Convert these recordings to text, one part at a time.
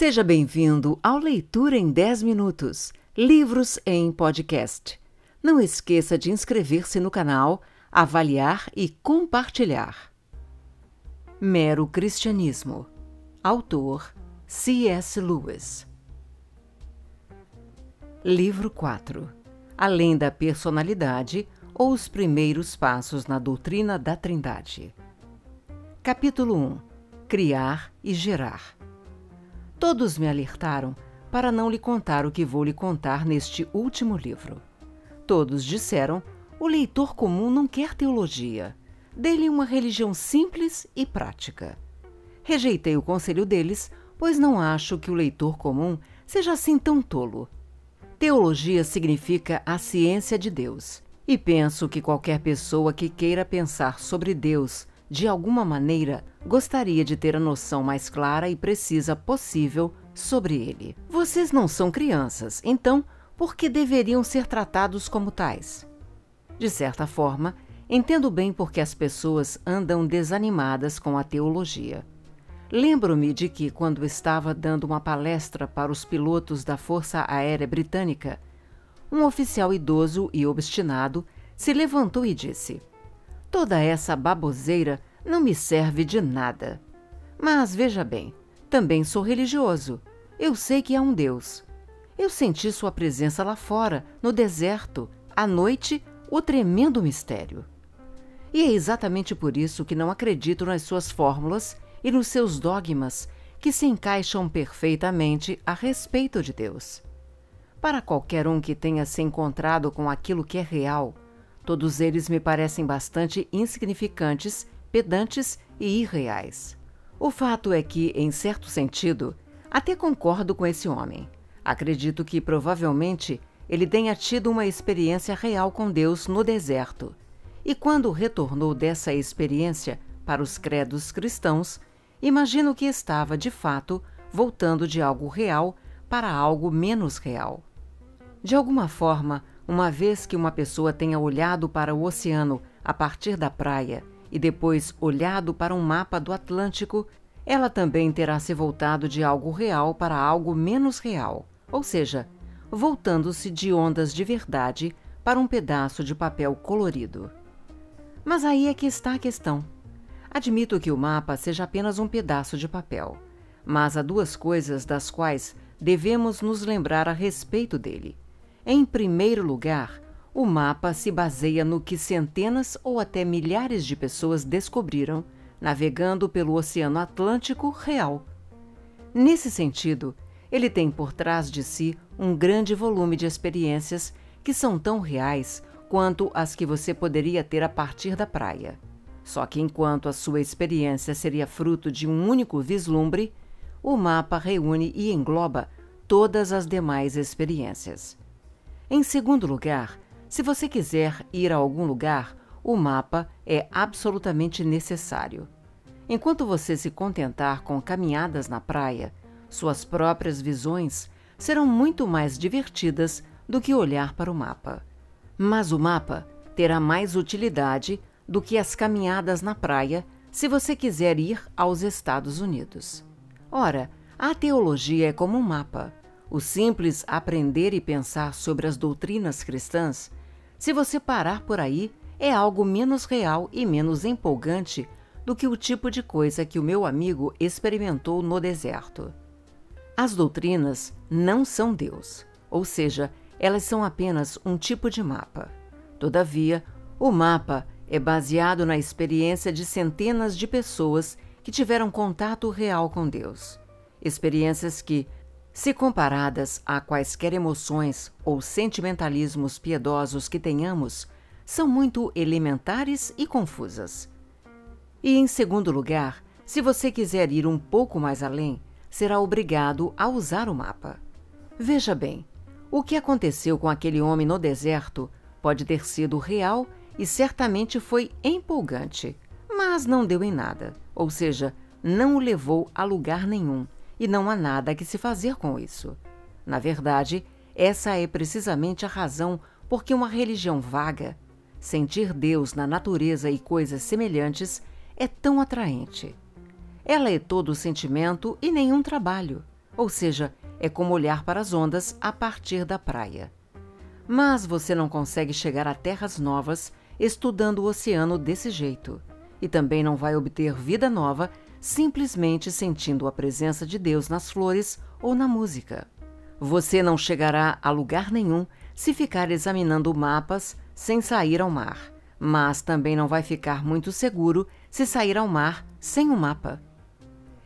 Seja bem-vindo ao Leitura em 10 Minutos Livros em Podcast. Não esqueça de inscrever-se no canal, avaliar e compartilhar. Mero Cristianismo. Autor C.S. Lewis. Livro 4 Além da Personalidade ou os Primeiros Passos na Doutrina da Trindade. Capítulo 1 Criar e Gerar. Todos me alertaram para não lhe contar o que vou lhe contar neste último livro. Todos disseram: o leitor comum não quer teologia. Dê-lhe uma religião simples e prática. Rejeitei o conselho deles, pois não acho que o leitor comum seja assim tão tolo. Teologia significa a ciência de Deus, e penso que qualquer pessoa que queira pensar sobre Deus de alguma maneira, gostaria de ter a noção mais clara e precisa possível sobre ele. Vocês não são crianças, então por que deveriam ser tratados como tais? De certa forma, entendo bem por que as pessoas andam desanimadas com a teologia. Lembro-me de que, quando estava dando uma palestra para os pilotos da Força Aérea Britânica, um oficial idoso e obstinado se levantou e disse: Toda essa baboseira não me serve de nada. Mas veja bem, também sou religioso. Eu sei que há um Deus. Eu senti sua presença lá fora, no deserto, à noite, o tremendo mistério. E é exatamente por isso que não acredito nas suas fórmulas e nos seus dogmas que se encaixam perfeitamente a respeito de Deus. Para qualquer um que tenha se encontrado com aquilo que é real, Todos eles me parecem bastante insignificantes, pedantes e irreais. O fato é que, em certo sentido, até concordo com esse homem. Acredito que provavelmente ele tenha tido uma experiência real com Deus no deserto. E quando retornou dessa experiência para os credos cristãos, imagino que estava, de fato, voltando de algo real para algo menos real. De alguma forma, uma vez que uma pessoa tenha olhado para o oceano a partir da praia e depois olhado para um mapa do Atlântico, ela também terá se voltado de algo real para algo menos real, ou seja, voltando-se de ondas de verdade para um pedaço de papel colorido. Mas aí é que está a questão. Admito que o mapa seja apenas um pedaço de papel, mas há duas coisas das quais devemos nos lembrar a respeito dele. Em primeiro lugar, o mapa se baseia no que centenas ou até milhares de pessoas descobriram navegando pelo Oceano Atlântico real. Nesse sentido, ele tem por trás de si um grande volume de experiências que são tão reais quanto as que você poderia ter a partir da praia. Só que enquanto a sua experiência seria fruto de um único vislumbre, o mapa reúne e engloba todas as demais experiências. Em segundo lugar, se você quiser ir a algum lugar, o mapa é absolutamente necessário. Enquanto você se contentar com caminhadas na praia, suas próprias visões serão muito mais divertidas do que olhar para o mapa. Mas o mapa terá mais utilidade do que as caminhadas na praia se você quiser ir aos Estados Unidos. Ora, a teologia é como um mapa. O simples aprender e pensar sobre as doutrinas cristãs, se você parar por aí, é algo menos real e menos empolgante do que o tipo de coisa que o meu amigo experimentou no deserto. As doutrinas não são Deus, ou seja, elas são apenas um tipo de mapa. Todavia, o mapa é baseado na experiência de centenas de pessoas que tiveram contato real com Deus. Experiências que, se comparadas a quaisquer emoções ou sentimentalismos piedosos que tenhamos, são muito elementares e confusas. E, em segundo lugar, se você quiser ir um pouco mais além, será obrigado a usar o mapa. Veja bem, o que aconteceu com aquele homem no deserto pode ter sido real e certamente foi empolgante, mas não deu em nada, ou seja, não o levou a lugar nenhum e não há nada que se fazer com isso. Na verdade, essa é precisamente a razão por que uma religião vaga, sentir Deus na natureza e coisas semelhantes, é tão atraente. Ela é todo sentimento e nenhum trabalho, ou seja, é como olhar para as ondas a partir da praia. Mas você não consegue chegar a terras novas estudando o oceano desse jeito. E também não vai obter vida nova simplesmente sentindo a presença de Deus nas flores ou na música. Você não chegará a lugar nenhum se ficar examinando mapas sem sair ao mar, mas também não vai ficar muito seguro se sair ao mar sem um mapa.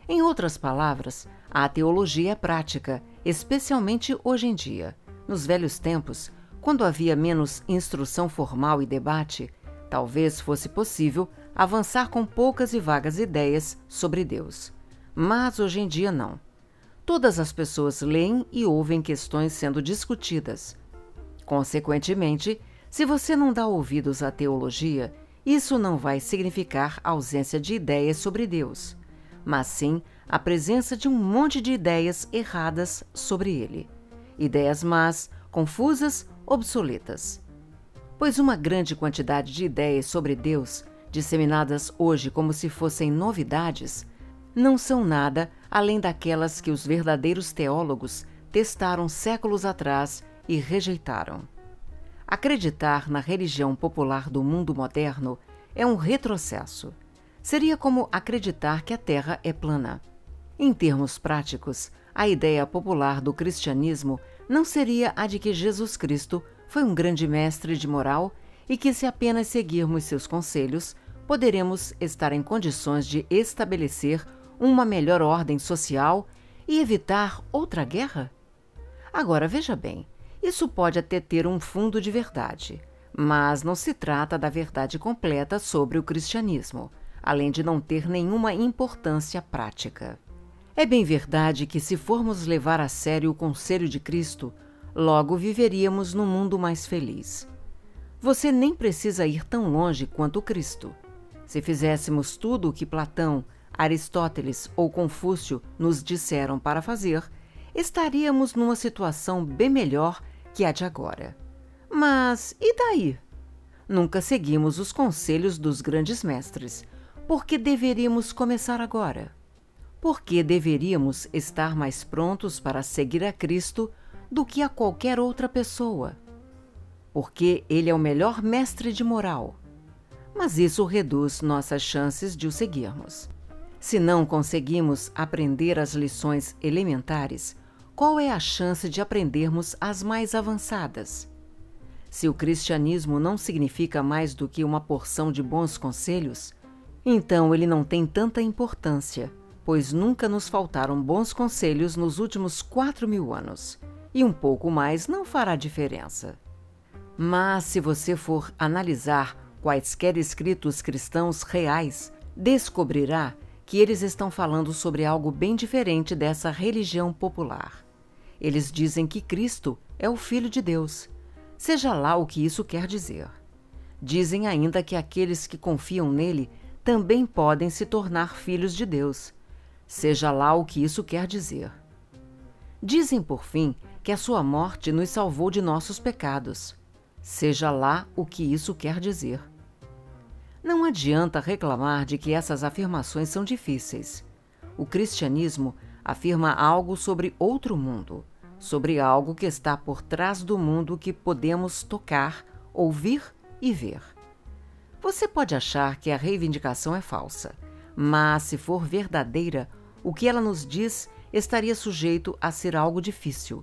Em outras palavras, a teologia é prática, especialmente hoje em dia. Nos velhos tempos, quando havia menos instrução formal e debate, talvez fosse possível avançar com poucas e vagas ideias sobre Deus. Mas hoje em dia não. Todas as pessoas leem e ouvem questões sendo discutidas. Consequentemente, se você não dá ouvidos à teologia, isso não vai significar ausência de ideias sobre Deus, mas sim a presença de um monte de ideias erradas sobre ele. Ideias más, confusas, obsoletas. Pois uma grande quantidade de ideias sobre Deus, disseminadas hoje como se fossem novidades, não são nada além daquelas que os verdadeiros teólogos testaram séculos atrás e rejeitaram. Acreditar na religião popular do mundo moderno é um retrocesso. Seria como acreditar que a Terra é plana. Em termos práticos, a ideia popular do cristianismo não seria a de que Jesus Cristo foi um grande mestre de moral e que, se apenas seguirmos seus conselhos, poderemos estar em condições de estabelecer uma melhor ordem social e evitar outra guerra? Agora veja bem, isso pode até ter um fundo de verdade, mas não se trata da verdade completa sobre o cristianismo, além de não ter nenhuma importância prática. É bem verdade que, se formos levar a sério o conselho de Cristo, logo viveríamos num mundo mais feliz. Você nem precisa ir tão longe quanto Cristo. Se fizéssemos tudo o que Platão, Aristóteles ou Confúcio nos disseram para fazer, estaríamos numa situação bem melhor que a de agora. Mas e daí? Nunca seguimos os conselhos dos grandes mestres. Por que deveríamos começar agora? Por que deveríamos estar mais prontos para seguir a Cristo do que a qualquer outra pessoa? Porque Ele é o melhor mestre de moral. Mas isso reduz nossas chances de o seguirmos. Se não conseguimos aprender as lições elementares, qual é a chance de aprendermos as mais avançadas? Se o cristianismo não significa mais do que uma porção de bons conselhos, então ele não tem tanta importância pois nunca nos faltaram bons conselhos nos últimos quatro mil anos, e um pouco mais não fará diferença. Mas se você for analisar quaisquer escritos cristãos reais, descobrirá que eles estão falando sobre algo bem diferente dessa religião popular. Eles dizem que Cristo é o Filho de Deus, seja lá o que isso quer dizer. Dizem ainda que aqueles que confiam nele também podem se tornar filhos de Deus, seja lá o que isso quer dizer. Dizem, por fim, que a sua morte nos salvou de nossos pecados, seja lá o que isso quer dizer. Não adianta reclamar de que essas afirmações são difíceis. O cristianismo afirma algo sobre outro mundo, sobre algo que está por trás do mundo que podemos tocar, ouvir e ver. Você pode achar que a reivindicação é falsa, mas, se for verdadeira, o que ela nos diz estaria sujeito a ser algo difícil,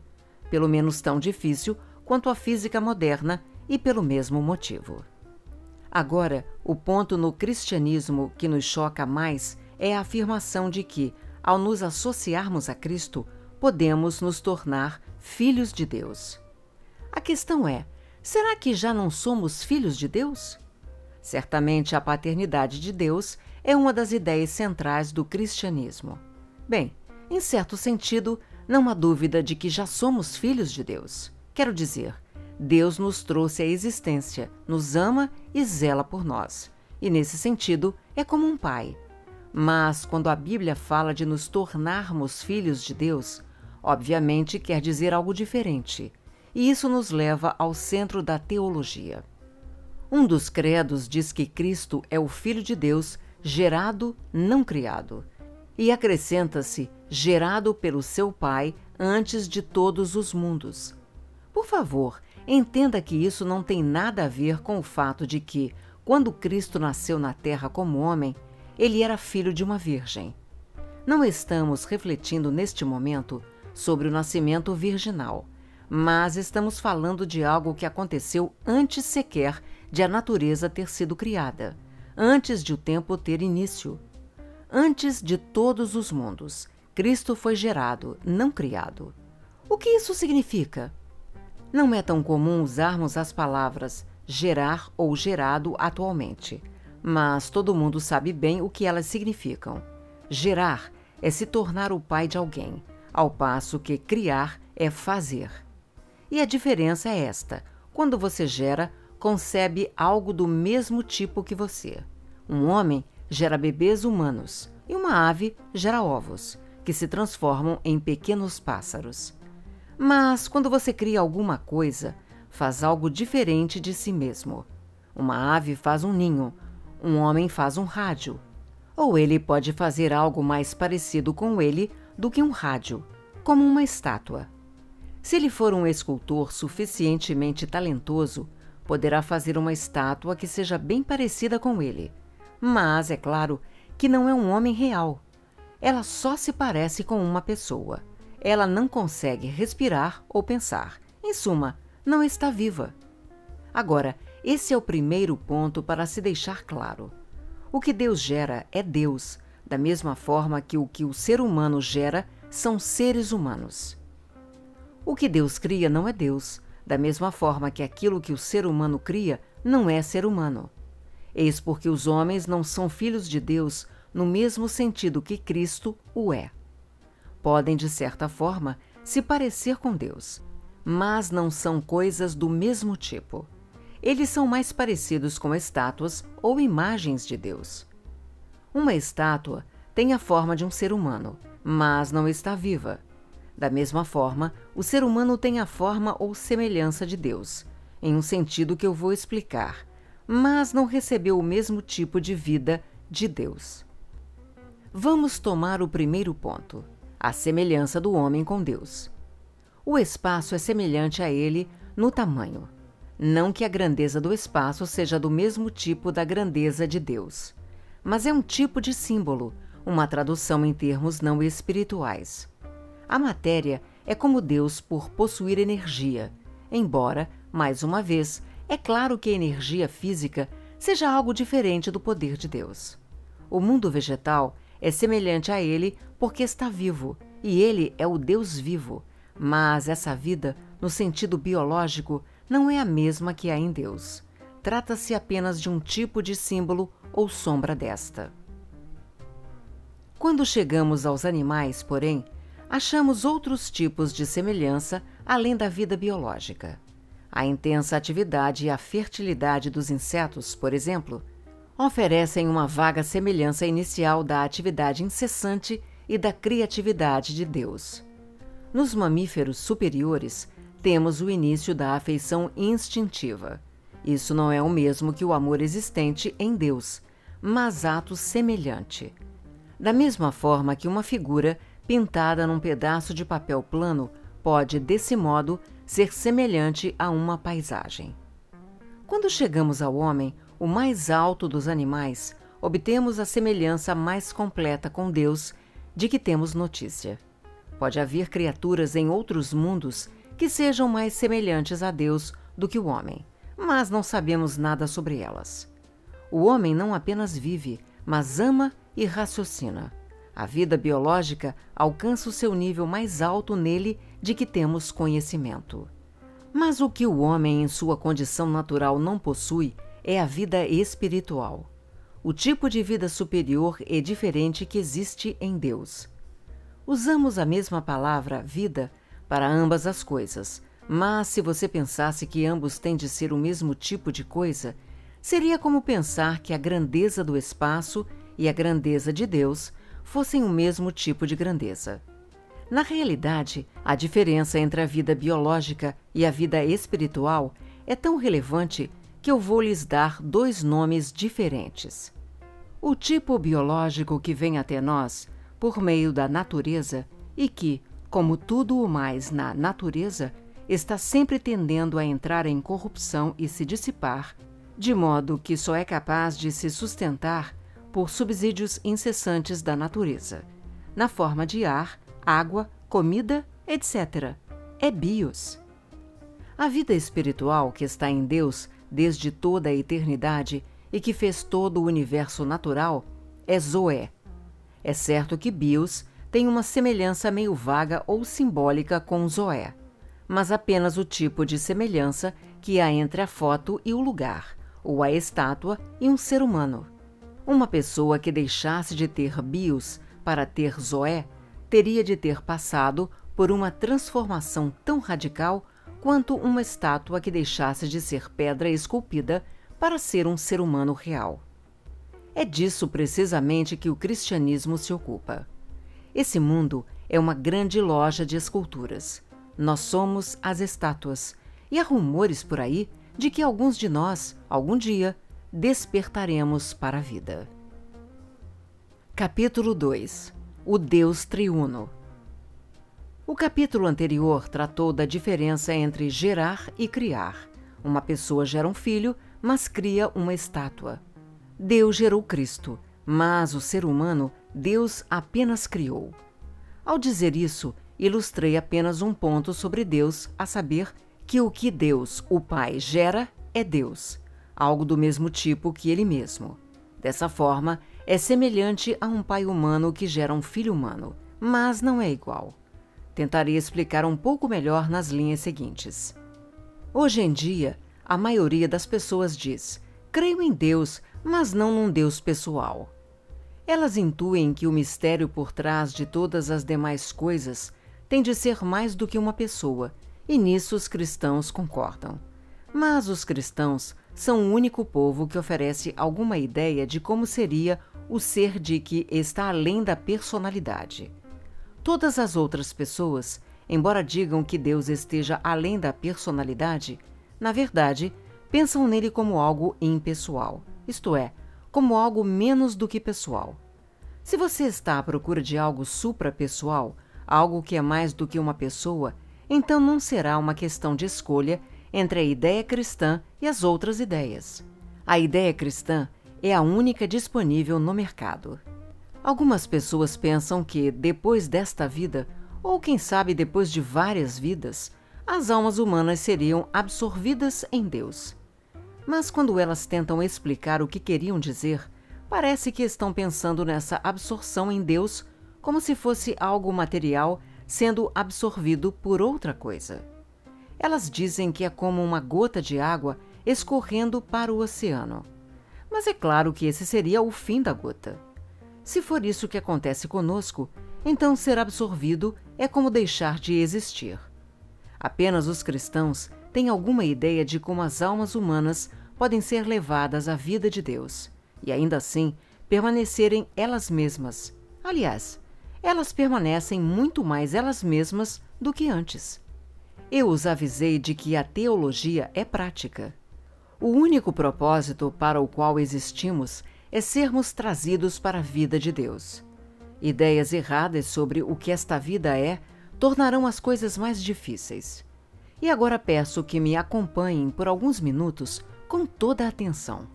pelo menos tão difícil quanto a física moderna e pelo mesmo motivo. Agora, o ponto no cristianismo que nos choca mais é a afirmação de que, ao nos associarmos a Cristo, podemos nos tornar filhos de Deus. A questão é: será que já não somos filhos de Deus? Certamente a paternidade de Deus é uma das ideias centrais do cristianismo. Bem, em certo sentido, não há dúvida de que já somos filhos de Deus. Quero dizer, Deus nos trouxe à existência, nos ama e zela por nós. E nesse sentido, é como um pai. Mas quando a Bíblia fala de nos tornarmos filhos de Deus, obviamente quer dizer algo diferente. E isso nos leva ao centro da teologia. Um dos credos diz que Cristo é o Filho de Deus gerado, não criado. E acrescenta-se gerado pelo seu Pai antes de todos os mundos. Por favor, entenda que isso não tem nada a ver com o fato de que, quando Cristo nasceu na terra como homem, ele era filho de uma virgem. Não estamos refletindo neste momento sobre o nascimento virginal, mas estamos falando de algo que aconteceu antes sequer de a natureza ter sido criada, antes de o tempo ter início. Antes de todos os mundos, Cristo foi gerado, não criado. O que isso significa? Não é tão comum usarmos as palavras gerar ou gerado atualmente, mas todo mundo sabe bem o que elas significam. Gerar é se tornar o pai de alguém, ao passo que criar é fazer. E a diferença é esta: quando você gera, concebe algo do mesmo tipo que você. Um homem gera bebês humanos e uma ave gera ovos, que se transformam em pequenos pássaros. Mas quando você cria alguma coisa, faz algo diferente de si mesmo. Uma ave faz um ninho, um homem faz um rádio. Ou ele pode fazer algo mais parecido com ele do que um rádio, como uma estátua. Se ele for um escultor suficientemente talentoso, poderá fazer uma estátua que seja bem parecida com ele. Mas é claro que não é um homem real. Ela só se parece com uma pessoa. Ela não consegue respirar ou pensar. Em suma, não está viva. Agora, esse é o primeiro ponto para se deixar claro. O que Deus gera é Deus, da mesma forma que o que o ser humano gera são seres humanos. O que Deus cria não é Deus, da mesma forma que aquilo que o ser humano cria não é ser humano. Eis porque os homens não são filhos de Deus no mesmo sentido que Cristo o é. Podem, de certa forma, se parecer com Deus, mas não são coisas do mesmo tipo. Eles são mais parecidos com estátuas ou imagens de Deus. Uma estátua tem a forma de um ser humano, mas não está viva da mesma forma, o ser humano tem a forma ou semelhança de Deus, em um sentido que eu vou explicar, mas não recebeu o mesmo tipo de vida de Deus. Vamos tomar o primeiro ponto: a semelhança do homem com Deus. O espaço é semelhante a ele no tamanho. Não que a grandeza do espaço seja do mesmo tipo da grandeza de Deus, mas é um tipo de símbolo, uma tradução em termos não espirituais. A matéria é como Deus por possuir energia, embora, mais uma vez, é claro que a energia física seja algo diferente do poder de Deus. O mundo vegetal é semelhante a ele porque está vivo, e ele é o Deus vivo, mas essa vida, no sentido biológico, não é a mesma que há em Deus. Trata-se apenas de um tipo de símbolo ou sombra desta. Quando chegamos aos animais, porém, achamos outros tipos de semelhança além da vida biológica. A intensa atividade e a fertilidade dos insetos, por exemplo, oferecem uma vaga semelhança inicial da atividade incessante e da criatividade de Deus. Nos mamíferos superiores, temos o início da afeição instintiva. Isso não é o mesmo que o amor existente em Deus, mas ato semelhante. Da mesma forma que uma figura pintada num pedaço de papel plano, pode, desse modo, ser semelhante a uma paisagem. Quando chegamos ao homem, o mais alto dos animais, obtemos a semelhança mais completa com Deus de que temos notícia. Pode haver criaturas em outros mundos que sejam mais semelhantes a Deus do que o homem, mas não sabemos nada sobre elas. O homem não apenas vive, mas ama e raciocina. A vida biológica alcança o seu nível mais alto nele de que temos conhecimento. Mas o que o homem, em sua condição natural, não possui é a vida espiritual. O tipo de vida superior e diferente que existe em Deus. Usamos a mesma palavra, vida, para ambas as coisas, mas se você pensasse que ambos têm de ser o mesmo tipo de coisa, seria como pensar que a grandeza do espaço e a grandeza de Deus fossem o mesmo tipo de grandeza. Na realidade, a diferença entre a vida biológica e a vida espiritual é tão relevante que eu vou lhes dar dois nomes diferentes. O tipo biológico que vem até nós por meio da natureza e que, como tudo o mais na natureza, está sempre tendendo a entrar em corrupção e se dissipar, de modo que só é capaz de se sustentar por subsídios incessantes da natureza, na forma de ar, água, comida, etc. É bios. A vida espiritual que está em Deus desde toda a eternidade e que fez todo o universo natural é Zoé. É certo que bios tem uma semelhança meio vaga ou simbólica com Zoé, mas apenas o tipo de semelhança que há entre a foto e o lugar, ou a estátua e um ser humano. Uma pessoa que deixasse de ter bios para ter Zoé teria de ter passado por uma transformação tão radical quanto uma estátua que deixasse de ser pedra esculpida para ser um ser humano real. É disso precisamente que o cristianismo se ocupa. Esse mundo é uma grande loja de esculturas. Nós somos as estátuas, e há rumores por aí de que alguns de nós, algum dia, despertaremos para a vida. Capítulo 2 O Deus Triuno o capítulo anterior tratou da diferença entre gerar e criar. Uma pessoa gera um filho, mas cria uma estátua. Deus gerou Cristo, mas o ser humano Deus apenas criou. Ao dizer isso, ilustrei apenas um ponto sobre Deus, a saber que o que Deus, o Pai, gera é Deus, algo do mesmo tipo que Ele mesmo. Dessa forma, é semelhante a um pai humano que gera um filho humano, mas não é igual. Tentarei explicar um pouco melhor nas linhas seguintes. Hoje em dia, a maioria das pessoas diz: creio em Deus, mas não num Deus pessoal. Elas intuem que o mistério por trás de todas as demais coisas tem de ser mais do que uma pessoa, e nisso os cristãos concordam. Mas os cristãos são o único povo que oferece alguma ideia de como seria o ser de que está além da personalidade. Todas as outras pessoas, embora digam que Deus esteja além da personalidade, na verdade, pensam nele como algo impessoal, isto é, como algo menos do que pessoal. Se você está à procura de algo suprapessoal, algo que é mais do que uma pessoa, então não será uma questão de escolha entre a ideia cristã e as outras ideias. A ideia cristã é a única disponível no mercado. Algumas pessoas pensam que, depois desta vida, ou quem sabe depois de várias vidas, as almas humanas seriam absorvidas em Deus. Mas quando elas tentam explicar o que queriam dizer, parece que estão pensando nessa absorção em Deus como se fosse algo material sendo absorvido por outra coisa. Elas dizem que é como uma gota de água escorrendo para o oceano. Mas é claro que esse seria o fim da gota. Se for isso que acontece conosco, então ser absorvido é como deixar de existir. Apenas os cristãos têm alguma ideia de como as almas humanas podem ser levadas à vida de Deus e ainda assim permanecerem elas mesmas. Aliás, elas permanecem muito mais elas mesmas do que antes. Eu os avisei de que a teologia é prática. O único propósito para o qual existimos é sermos trazidos para a vida de Deus. Ideias erradas sobre o que esta vida é tornarão as coisas mais difíceis. E agora peço que me acompanhem por alguns minutos com toda a atenção.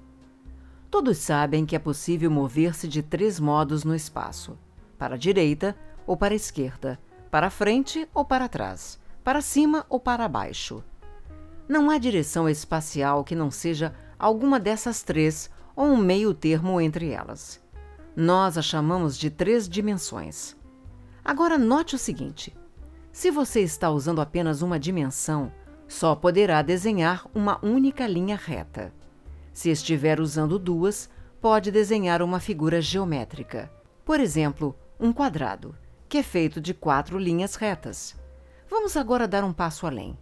Todos sabem que é possível mover-se de três modos no espaço: para a direita ou para a esquerda, para frente ou para trás, para cima ou para baixo. Não há direção espacial que não seja alguma dessas três ou um meio termo entre elas. Nós a chamamos de três dimensões. Agora note o seguinte: se você está usando apenas uma dimensão, só poderá desenhar uma única linha reta. Se estiver usando duas, pode desenhar uma figura geométrica. Por exemplo, um quadrado, que é feito de quatro linhas retas. Vamos agora dar um passo além.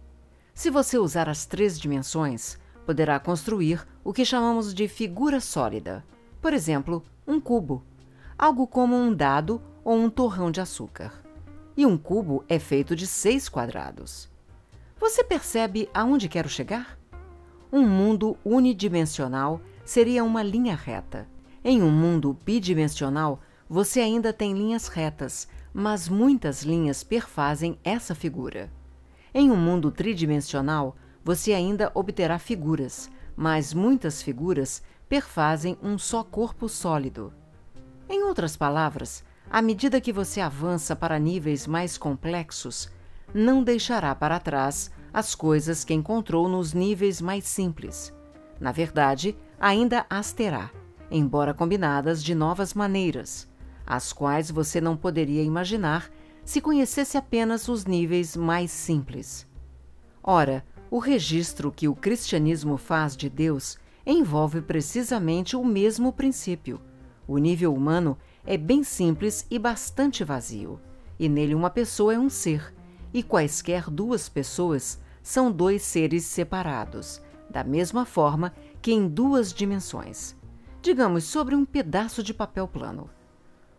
Se você usar as três dimensões, poderá construir o que chamamos de figura sólida, por exemplo, um cubo, algo como um dado ou um torrão de açúcar. E um cubo é feito de seis quadrados. Você percebe aonde quero chegar? Um mundo unidimensional seria uma linha reta. Em um mundo bidimensional, você ainda tem linhas retas, mas muitas linhas perfazem essa figura. Em um mundo tridimensional, você ainda obterá figuras, mas muitas figuras perfazem um só corpo sólido. Em outras palavras, à medida que você avança para níveis mais complexos, não deixará para trás as coisas que encontrou nos níveis mais simples. Na verdade, ainda as terá, embora combinadas de novas maneiras, as quais você não poderia imaginar se conhecesse apenas os níveis mais simples. Ora, o registro que o cristianismo faz de Deus envolve precisamente o mesmo princípio. O nível humano é bem simples e bastante vazio, e nele uma pessoa é um ser, e quaisquer duas pessoas são dois seres separados, da mesma forma que em duas dimensões. Digamos sobre um pedaço de papel plano.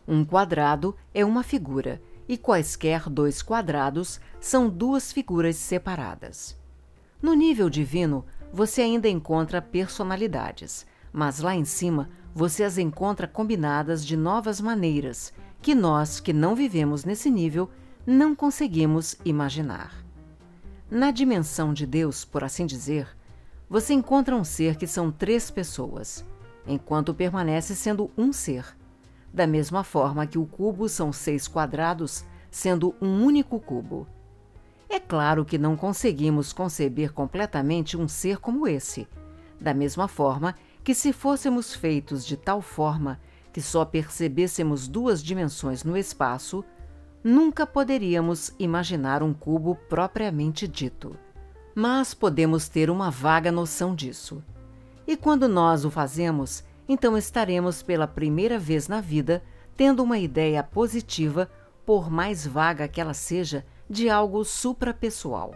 Um quadrado é uma figura, e quaisquer dois quadrados são duas figuras separadas. No nível divino, você ainda encontra personalidades, mas lá em cima você as encontra combinadas de novas maneiras que nós, que não vivemos nesse nível, não conseguimos imaginar. Na dimensão de Deus, por assim dizer, você encontra um ser que são três pessoas, enquanto permanece sendo um ser. Da mesma forma que o cubo são seis quadrados, sendo um único cubo. É claro que não conseguimos conceber completamente um ser como esse, da mesma forma que, se fôssemos feitos de tal forma que só percebêssemos duas dimensões no espaço, nunca poderíamos imaginar um cubo propriamente dito. Mas podemos ter uma vaga noção disso. E quando nós o fazemos, então estaremos pela primeira vez na vida tendo uma ideia positiva, por mais vaga que ela seja, de algo suprapessoal.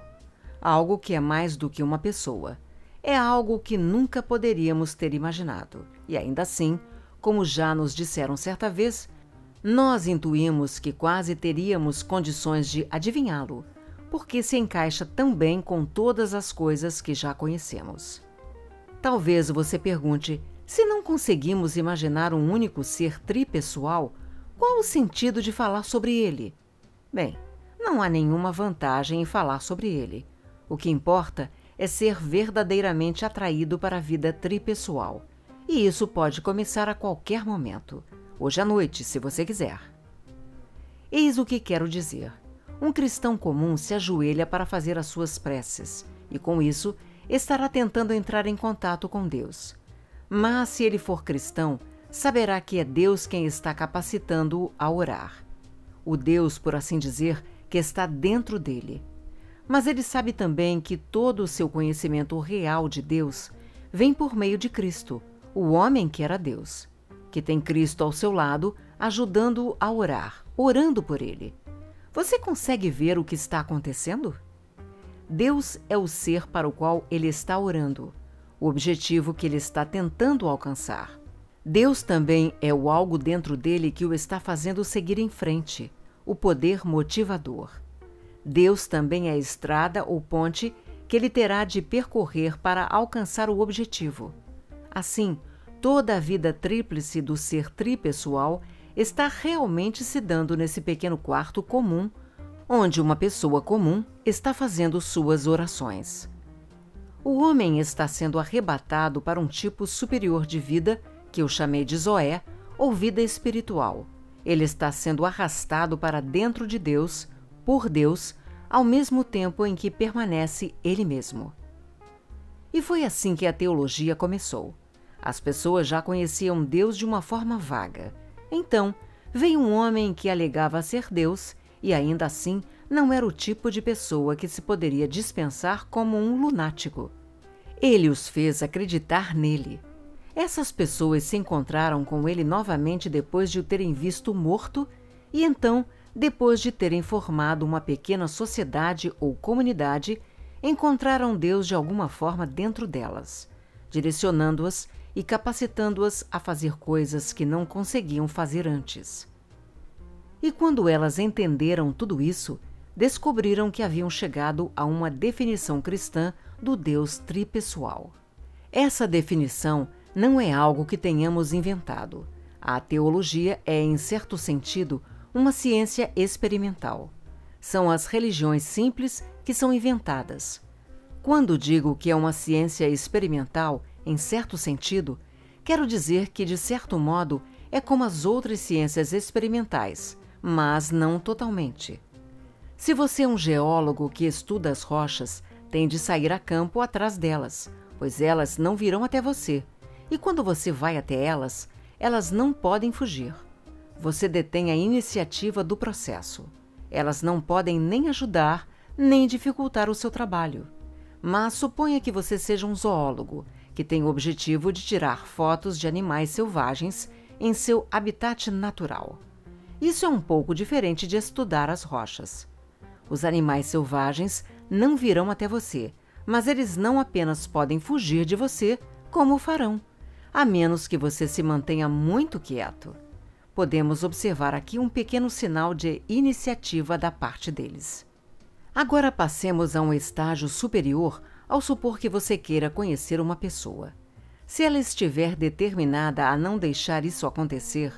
Algo que é mais do que uma pessoa. É algo que nunca poderíamos ter imaginado. E ainda assim, como já nos disseram certa vez, nós intuímos que quase teríamos condições de adivinhá-lo, porque se encaixa tão bem com todas as coisas que já conhecemos. Talvez você pergunte: se não conseguimos imaginar um único ser tripessoal, qual o sentido de falar sobre ele? Bem, não há nenhuma vantagem em falar sobre ele. O que importa é ser verdadeiramente atraído para a vida tripessoal. E isso pode começar a qualquer momento. Hoje à noite, se você quiser. Eis o que quero dizer. Um cristão comum se ajoelha para fazer as suas preces, e com isso estará tentando entrar em contato com Deus. Mas se ele for cristão, saberá que é Deus quem está capacitando-o a orar. O Deus, por assim dizer, que está dentro dele. Mas ele sabe também que todo o seu conhecimento real de Deus vem por meio de Cristo, o homem que era Deus, que tem Cristo ao seu lado, ajudando-o a orar, orando por ele. Você consegue ver o que está acontecendo? Deus é o ser para o qual ele está orando, o objetivo que ele está tentando alcançar. Deus também é o algo dentro dele que o está fazendo seguir em frente o poder motivador. Deus também é a estrada ou ponte que ele terá de percorrer para alcançar o objetivo. Assim, toda a vida tríplice do ser tripessoal está realmente se dando nesse pequeno quarto comum, onde uma pessoa comum está fazendo suas orações. O homem está sendo arrebatado para um tipo superior de vida, que eu chamei de Zoé, ou vida espiritual ele está sendo arrastado para dentro de Deus, por Deus, ao mesmo tempo em que permanece ele mesmo. E foi assim que a teologia começou. As pessoas já conheciam Deus de uma forma vaga. Então, veio um homem que alegava ser Deus e ainda assim não era o tipo de pessoa que se poderia dispensar como um lunático. Ele os fez acreditar nele essas pessoas se encontraram com ele novamente depois de o terem visto morto e então, depois de terem formado uma pequena sociedade ou comunidade, encontraram Deus de alguma forma dentro delas, direcionando-as e capacitando-as a fazer coisas que não conseguiam fazer antes. E quando elas entenderam tudo isso, descobriram que haviam chegado a uma definição cristã do Deus tripessoal. Essa definição não é algo que tenhamos inventado. A teologia é, em certo sentido, uma ciência experimental. São as religiões simples que são inventadas. Quando digo que é uma ciência experimental, em certo sentido, quero dizer que, de certo modo, é como as outras ciências experimentais, mas não totalmente. Se você é um geólogo que estuda as rochas, tem de sair a campo atrás delas, pois elas não virão até você. E quando você vai até elas, elas não podem fugir. Você detém a iniciativa do processo. Elas não podem nem ajudar, nem dificultar o seu trabalho. Mas suponha que você seja um zoólogo, que tem o objetivo de tirar fotos de animais selvagens em seu habitat natural. Isso é um pouco diferente de estudar as rochas. Os animais selvagens não virão até você, mas eles não apenas podem fugir de você, como o farão a menos que você se mantenha muito quieto. Podemos observar aqui um pequeno sinal de iniciativa da parte deles. Agora passemos a um estágio superior ao supor que você queira conhecer uma pessoa. Se ela estiver determinada a não deixar isso acontecer,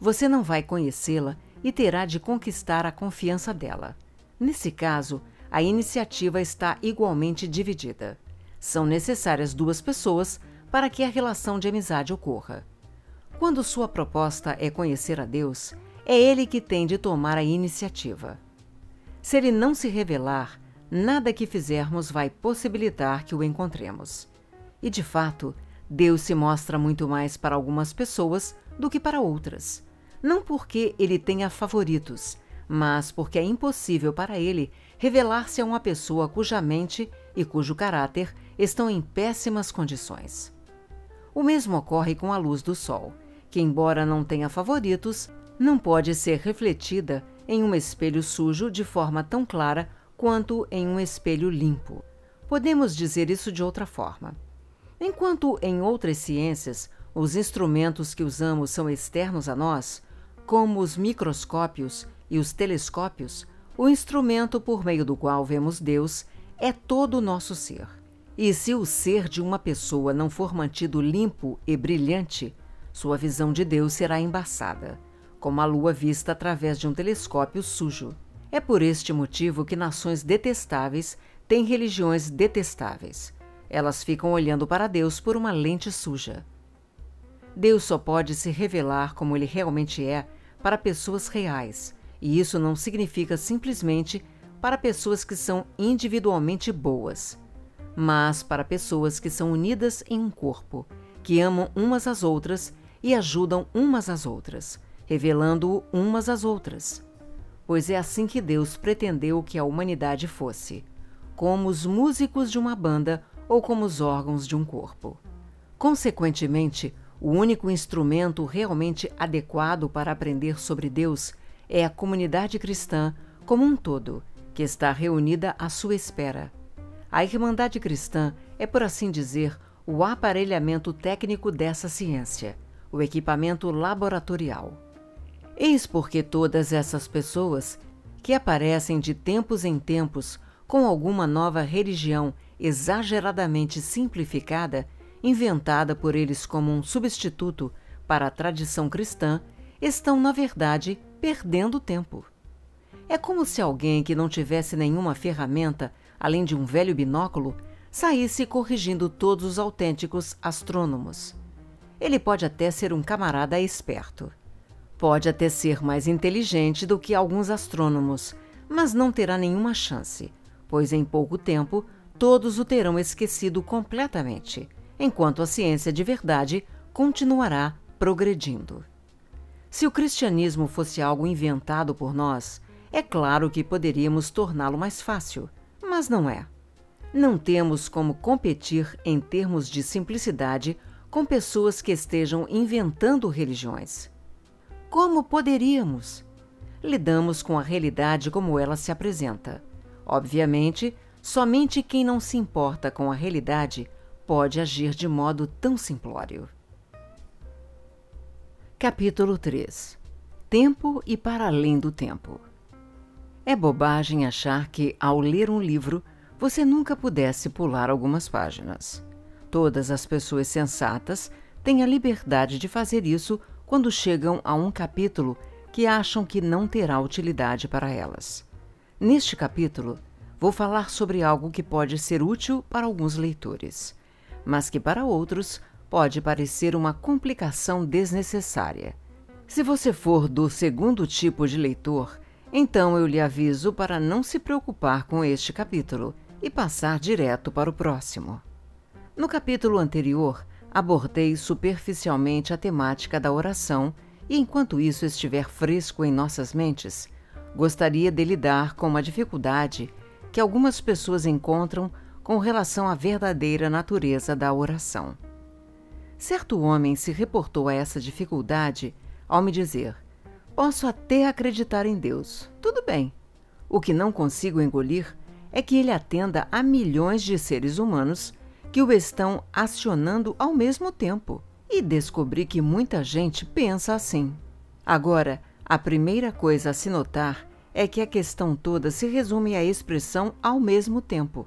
você não vai conhecê-la e terá de conquistar a confiança dela. Nesse caso, a iniciativa está igualmente dividida. São necessárias duas pessoas para que a relação de amizade ocorra. Quando sua proposta é conhecer a Deus, é Ele que tem de tomar a iniciativa. Se Ele não se revelar, nada que fizermos vai possibilitar que o encontremos. E de fato, Deus se mostra muito mais para algumas pessoas do que para outras. Não porque ele tenha favoritos, mas porque é impossível para ele revelar-se a uma pessoa cuja mente e cujo caráter estão em péssimas condições. O mesmo ocorre com a luz do Sol, que, embora não tenha favoritos, não pode ser refletida em um espelho sujo de forma tão clara quanto em um espelho limpo. Podemos dizer isso de outra forma. Enquanto em outras ciências os instrumentos que usamos são externos a nós, como os microscópios e os telescópios, o instrumento por meio do qual vemos Deus é todo o nosso ser. E se o ser de uma pessoa não for mantido limpo e brilhante, sua visão de Deus será embaçada, como a lua vista através de um telescópio sujo. É por este motivo que nações detestáveis têm religiões detestáveis. Elas ficam olhando para Deus por uma lente suja. Deus só pode se revelar como ele realmente é para pessoas reais, e isso não significa simplesmente para pessoas que são individualmente boas mas para pessoas que são unidas em um corpo, que amam umas às outras e ajudam umas às outras, revelando-o umas às outras. Pois é assim que Deus pretendeu que a humanidade fosse, como os músicos de uma banda ou como os órgãos de um corpo. Consequentemente, o único instrumento realmente adequado para aprender sobre Deus é a comunidade cristã como um todo, que está reunida à sua espera a Irmandade Cristã é, por assim dizer, o aparelhamento técnico dessa ciência, o equipamento laboratorial. Eis porque todas essas pessoas, que aparecem de tempos em tempos com alguma nova religião exageradamente simplificada, inventada por eles como um substituto para a tradição cristã, estão, na verdade, perdendo tempo. É como se alguém que não tivesse nenhuma ferramenta além de um velho binóculo, saísse corrigindo todos os autênticos astrônomos. Ele pode até ser um camarada esperto. Pode até ser mais inteligente do que alguns astrônomos, mas não terá nenhuma chance, pois em pouco tempo todos o terão esquecido completamente, enquanto a ciência de verdade continuará progredindo. Se o cristianismo fosse algo inventado por nós, é claro que poderíamos torná-lo mais fácil mas não é. Não temos como competir em termos de simplicidade com pessoas que estejam inventando religiões. Como poderíamos? Lidamos com a realidade como ela se apresenta. Obviamente, somente quem não se importa com a realidade pode agir de modo tão simplório. Capítulo 3 Tempo e para além do tempo. É bobagem achar que, ao ler um livro, você nunca pudesse pular algumas páginas. Todas as pessoas sensatas têm a liberdade de fazer isso quando chegam a um capítulo que acham que não terá utilidade para elas. Neste capítulo, vou falar sobre algo que pode ser útil para alguns leitores, mas que para outros pode parecer uma complicação desnecessária. Se você for do segundo tipo de leitor, então eu lhe aviso para não se preocupar com este capítulo e passar direto para o próximo. No capítulo anterior, abordei superficialmente a temática da oração e, enquanto isso estiver fresco em nossas mentes, gostaria de lidar com uma dificuldade que algumas pessoas encontram com relação à verdadeira natureza da oração. Certo homem se reportou a essa dificuldade ao me dizer: Posso até acreditar em Deus, tudo bem. O que não consigo engolir é que ele atenda a milhões de seres humanos que o estão acionando ao mesmo tempo. E descobri que muita gente pensa assim. Agora, a primeira coisa a se notar é que a questão toda se resume à expressão ao mesmo tempo.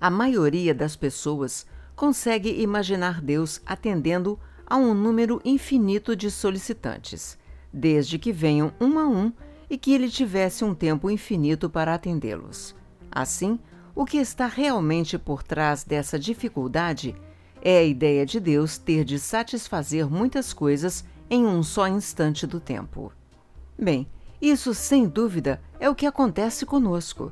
A maioria das pessoas consegue imaginar Deus atendendo a um número infinito de solicitantes, desde que venham um a um e que ele tivesse um tempo infinito para atendê-los. Assim, o que está realmente por trás dessa dificuldade é a ideia de Deus ter de satisfazer muitas coisas em um só instante do tempo. Bem, isso sem dúvida é o que acontece conosco.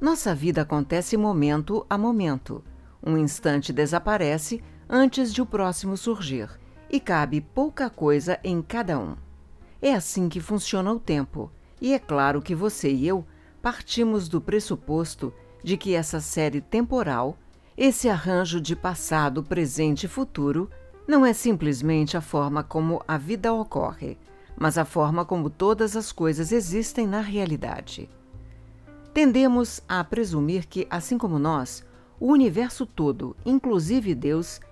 Nossa vida acontece momento a momento. Um instante desaparece antes de o próximo surgir, e cabe pouca coisa em cada um. É assim que funciona o tempo, e é claro que você e eu partimos do pressuposto de que essa série temporal, esse arranjo de passado, presente e futuro, não é simplesmente a forma como a vida ocorre, mas a forma como todas as coisas existem na realidade. Tendemos a presumir que, assim como nós, o universo todo, inclusive Deus,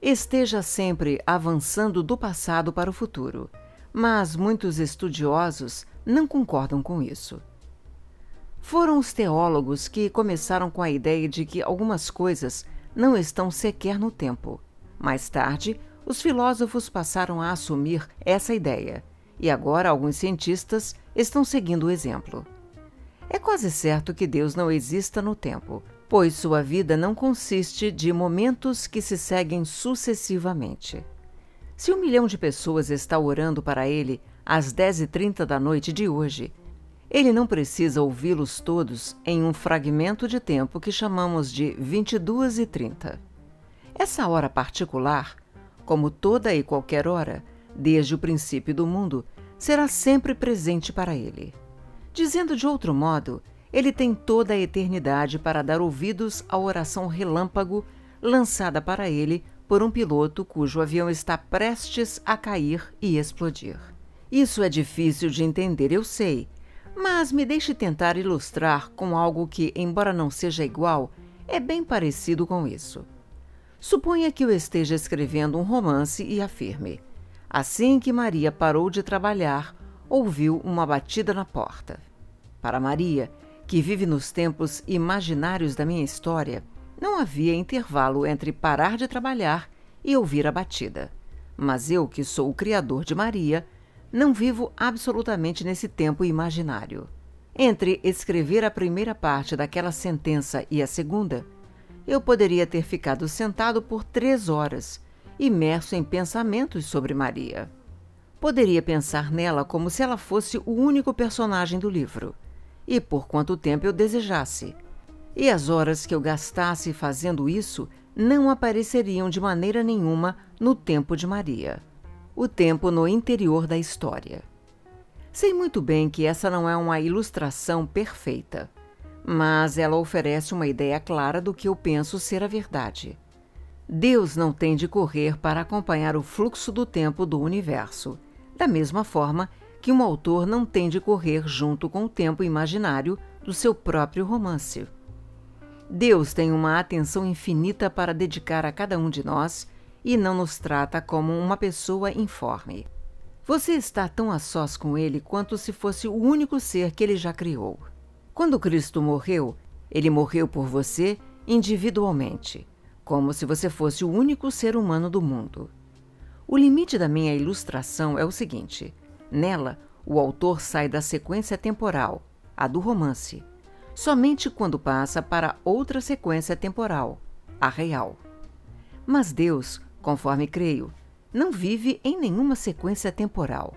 esteja sempre avançando do passado para o futuro, mas muitos estudiosos não concordam com isso. Foram os teólogos que começaram com a ideia de que algumas coisas não estão sequer no tempo. Mais tarde, os filósofos passaram a assumir essa ideia, e agora alguns cientistas estão seguindo o exemplo. É quase certo que Deus não exista no tempo, pois sua vida não consiste de momentos que se seguem sucessivamente. Se um milhão de pessoas está orando para ele às 10h30 da noite de hoje, ele não precisa ouvi-los todos em um fragmento de tempo que chamamos de 22 e 30. Essa hora particular, como toda e qualquer hora, desde o princípio do mundo, será sempre presente para ele. Dizendo de outro modo, ele tem toda a eternidade para dar ouvidos à oração relâmpago lançada para ele por um piloto cujo avião está prestes a cair e explodir. Isso é difícil de entender, eu sei, mas me deixe tentar ilustrar com algo que, embora não seja igual, é bem parecido com isso. Suponha que eu esteja escrevendo um romance e afirme: Assim que Maria parou de trabalhar, ouviu uma batida na porta. Para Maria, que vive nos tempos imaginários da minha história, não havia intervalo entre parar de trabalhar e ouvir a batida. Mas eu, que sou o criador de Maria, não vivo absolutamente nesse tempo imaginário. Entre escrever a primeira parte daquela sentença e a segunda, eu poderia ter ficado sentado por três horas, imerso em pensamentos sobre Maria. Poderia pensar nela como se ela fosse o único personagem do livro, e por quanto tempo eu desejasse. E as horas que eu gastasse fazendo isso não apareceriam de maneira nenhuma no tempo de Maria o tempo no interior da história. Sei muito bem que essa não é uma ilustração perfeita, mas ela oferece uma ideia clara do que eu penso ser a verdade. Deus não tem de correr para acompanhar o fluxo do tempo do universo, da mesma forma que um autor não tem de correr junto com o tempo imaginário do seu próprio romance. Deus tem uma atenção infinita para dedicar a cada um de nós e não nos trata como uma pessoa informe. Você está tão a sós com ele quanto se fosse o único ser que ele já criou. Quando Cristo morreu, ele morreu por você individualmente, como se você fosse o único ser humano do mundo. O limite da minha ilustração é o seguinte: nela, o autor sai da sequência temporal, a do romance, somente quando passa para outra sequência temporal, a real. Mas Deus, conforme creio, não vive em nenhuma sequência temporal.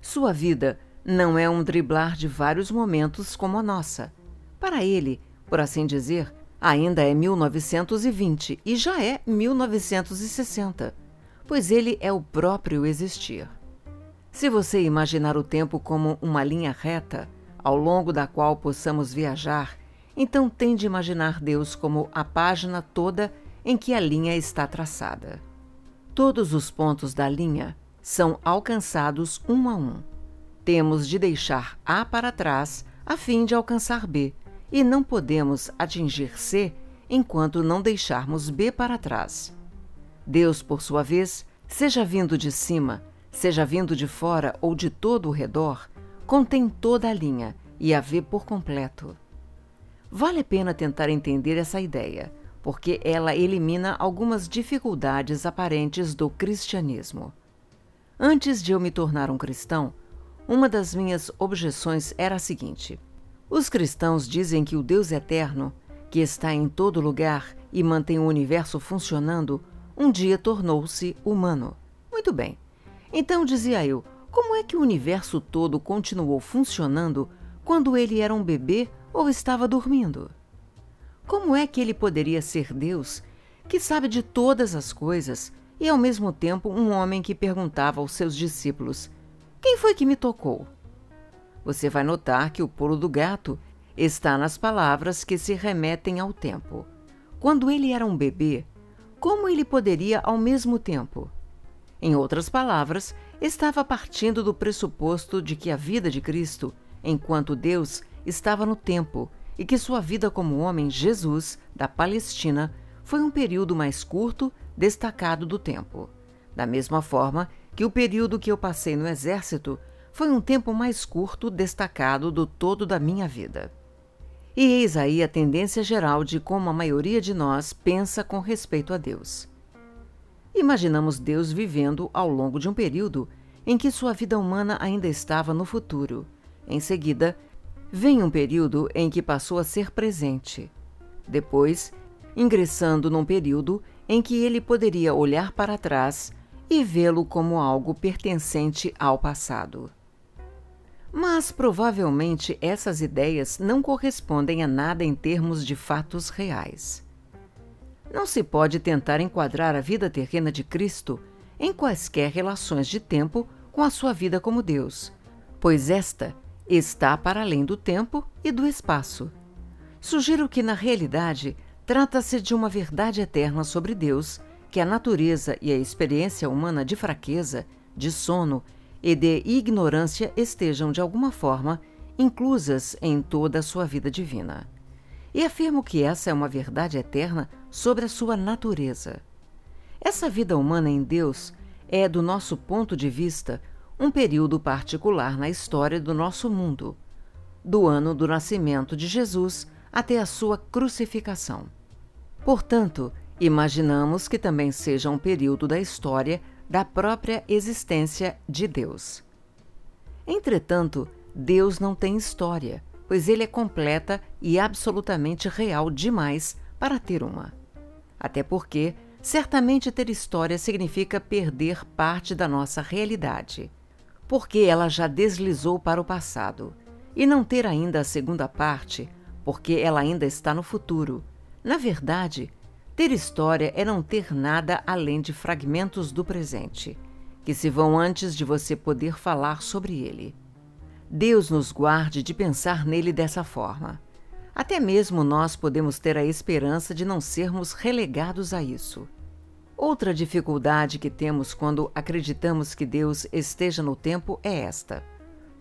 Sua vida não é um driblar de vários momentos como a nossa. Para ele, por assim dizer, ainda é 1920 e já é 1960, pois ele é o próprio existir. Se você imaginar o tempo como uma linha reta, ao longo da qual possamos viajar, então tende a imaginar Deus como a página toda em que a linha está traçada. Todos os pontos da linha são alcançados um a um. Temos de deixar A para trás a fim de alcançar B, e não podemos atingir C enquanto não deixarmos B para trás. Deus, por sua vez, seja vindo de cima, seja vindo de fora ou de todo o redor, contém toda a linha e a vê por completo. Vale a pena tentar entender essa ideia, porque ela elimina algumas dificuldades aparentes do cristianismo. Antes de eu me tornar um cristão, uma das minhas objeções era a seguinte: os cristãos dizem que o Deus eterno, que está em todo lugar e mantém o universo funcionando, um dia tornou-se humano. Muito bem. Então dizia eu, como é que o universo todo continuou funcionando quando ele era um bebê ou estava dormindo? Como é que ele poderia ser Deus, que sabe de todas as coisas, e ao mesmo tempo um homem que perguntava aos seus discípulos: Quem foi que me tocou? Você vai notar que o pulo do gato está nas palavras que se remetem ao tempo. Quando ele era um bebê, como ele poderia ao mesmo tempo? Em outras palavras, estava partindo do pressuposto de que a vida de Cristo, enquanto Deus, estava no tempo e que sua vida como homem, Jesus, da Palestina, foi um período mais curto, destacado do tempo. Da mesma forma que o período que eu passei no exército foi um tempo mais curto, destacado do todo da minha vida. E eis aí a tendência geral de como a maioria de nós pensa com respeito a Deus. Imaginamos Deus vivendo ao longo de um período em que sua vida humana ainda estava no futuro. Em seguida, Vem um período em que passou a ser presente. Depois, ingressando num período em que ele poderia olhar para trás e vê-lo como algo pertencente ao passado. Mas provavelmente essas ideias não correspondem a nada em termos de fatos reais. Não se pode tentar enquadrar a vida terrena de Cristo em quaisquer relações de tempo com a sua vida como Deus, pois esta está para além do tempo e do espaço. Sugiro que, na realidade, trata-se de uma verdade eterna sobre Deus, que a natureza e a experiência humana de fraqueza, de sono e de ignorância estejam, de alguma forma, inclusas em toda a sua vida divina. E afirmo que essa é uma verdade eterna sobre a sua natureza. Essa vida humana em Deus é, do nosso ponto de vista, um período particular na história do nosso mundo, do ano do nascimento de Jesus até a sua crucificação. Portanto, imaginamos que também seja um período da história da própria existência de Deus. Entretanto, Deus não tem história, pois ele é completa e absolutamente real demais para ter uma. Até porque, certamente ter história significa perder parte da nossa realidade porque ela já deslizou para o passado, e não ter ainda a segunda parte, porque ela ainda está no futuro. Na verdade, ter história é não ter nada além de fragmentos do presente, que se vão antes de você poder falar sobre ele. Deus nos guarde de pensar nele dessa forma. Até mesmo nós podemos ter a esperança de não sermos relegados a isso. Outra dificuldade que temos quando acreditamos que Deus esteja no tempo é esta.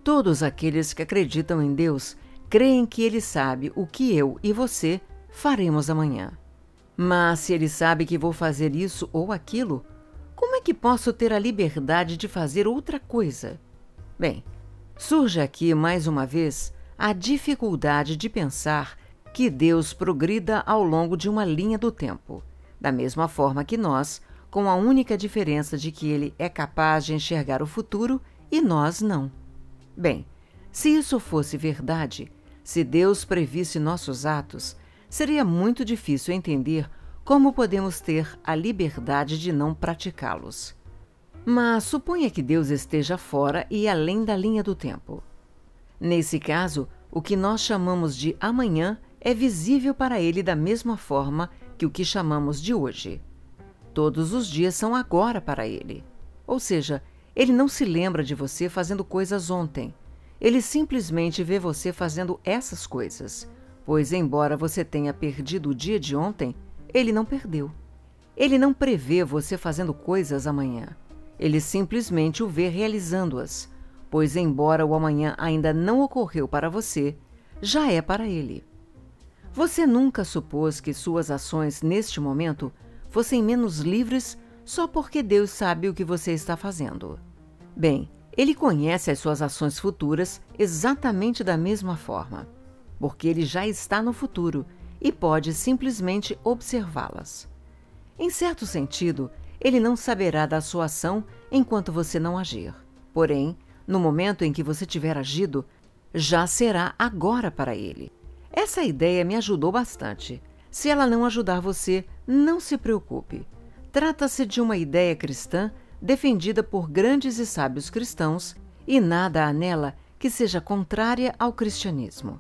Todos aqueles que acreditam em Deus creem que Ele sabe o que eu e você faremos amanhã. Mas se Ele sabe que vou fazer isso ou aquilo, como é que posso ter a liberdade de fazer outra coisa? Bem, surge aqui mais uma vez a dificuldade de pensar que Deus progrida ao longo de uma linha do tempo da mesma forma que nós, com a única diferença de que ele é capaz de enxergar o futuro e nós não. Bem, se isso fosse verdade, se Deus previsse nossos atos, seria muito difícil entender como podemos ter a liberdade de não praticá-los. Mas suponha que Deus esteja fora e além da linha do tempo. Nesse caso, o que nós chamamos de amanhã é visível para ele da mesma forma que o que chamamos de hoje. Todos os dias são agora para ele. Ou seja, ele não se lembra de você fazendo coisas ontem. Ele simplesmente vê você fazendo essas coisas, pois, embora você tenha perdido o dia de ontem, ele não perdeu. Ele não prevê você fazendo coisas amanhã. Ele simplesmente o vê realizando-as, pois, embora o amanhã ainda não ocorreu para você, já é para ele. Você nunca supôs que suas ações neste momento fossem menos livres só porque Deus sabe o que você está fazendo. Bem, ele conhece as suas ações futuras exatamente da mesma forma, porque ele já está no futuro e pode simplesmente observá-las. Em certo sentido, ele não saberá da sua ação enquanto você não agir. Porém, no momento em que você tiver agido, já será agora para ele. Essa ideia me ajudou bastante. Se ela não ajudar você, não se preocupe. Trata-se de uma ideia cristã defendida por grandes e sábios cristãos e nada há nela que seja contrária ao cristianismo.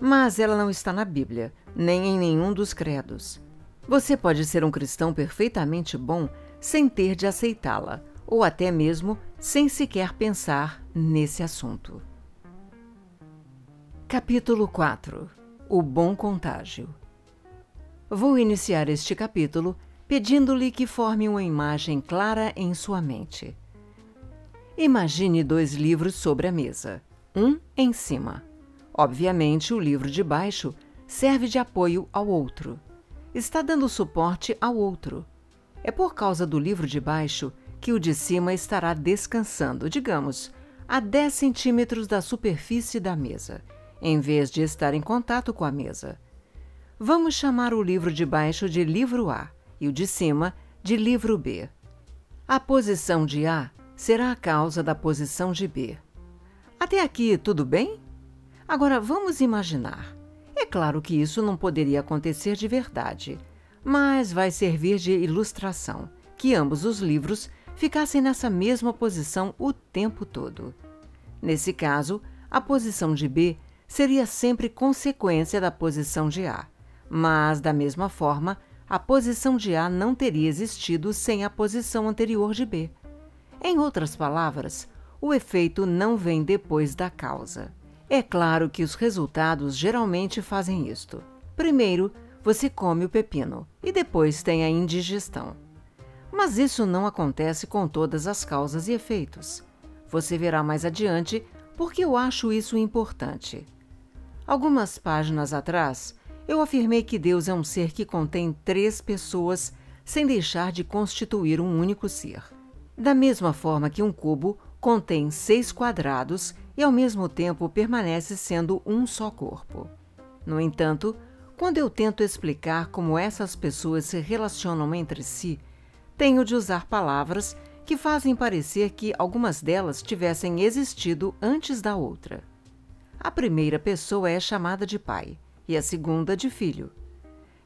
Mas ela não está na Bíblia, nem em nenhum dos credos. Você pode ser um cristão perfeitamente bom sem ter de aceitá-la, ou até mesmo sem sequer pensar nesse assunto. Capítulo 4 O Bom Contágio Vou iniciar este capítulo pedindo-lhe que forme uma imagem clara em sua mente. Imagine dois livros sobre a mesa, um em cima. Obviamente, o livro de baixo serve de apoio ao outro. Está dando suporte ao outro. É por causa do livro de baixo que o de cima estará descansando, digamos, a 10 centímetros da superfície da mesa, em vez de estar em contato com a mesa. Vamos chamar o livro de baixo de livro A e o de cima de livro B. A posição de A será a causa da posição de B. Até aqui, tudo bem? Agora vamos imaginar. É claro que isso não poderia acontecer de verdade mas vai servir de ilustração que ambos os livros ficassem nessa mesma posição o tempo todo. Nesse caso, a posição de B seria sempre consequência da posição de A, mas, da mesma forma, a posição de A não teria existido sem a posição anterior de B. Em outras palavras, o efeito não vem depois da causa. É claro que os resultados geralmente fazem isto. Primeiro, você come o pepino e depois tem a indigestão. Mas isso não acontece com todas as causas e efeitos. Você verá mais adiante porque eu acho isso importante. Algumas páginas atrás, eu afirmei que Deus é um ser que contém três pessoas sem deixar de constituir um único ser. Da mesma forma que um cubo contém seis quadrados e ao mesmo tempo permanece sendo um só corpo. No entanto, quando eu tento explicar como essas pessoas se relacionam entre si, tenho de usar palavras que fazem parecer que algumas delas tivessem existido antes da outra. A primeira pessoa é chamada de pai e a segunda de filho.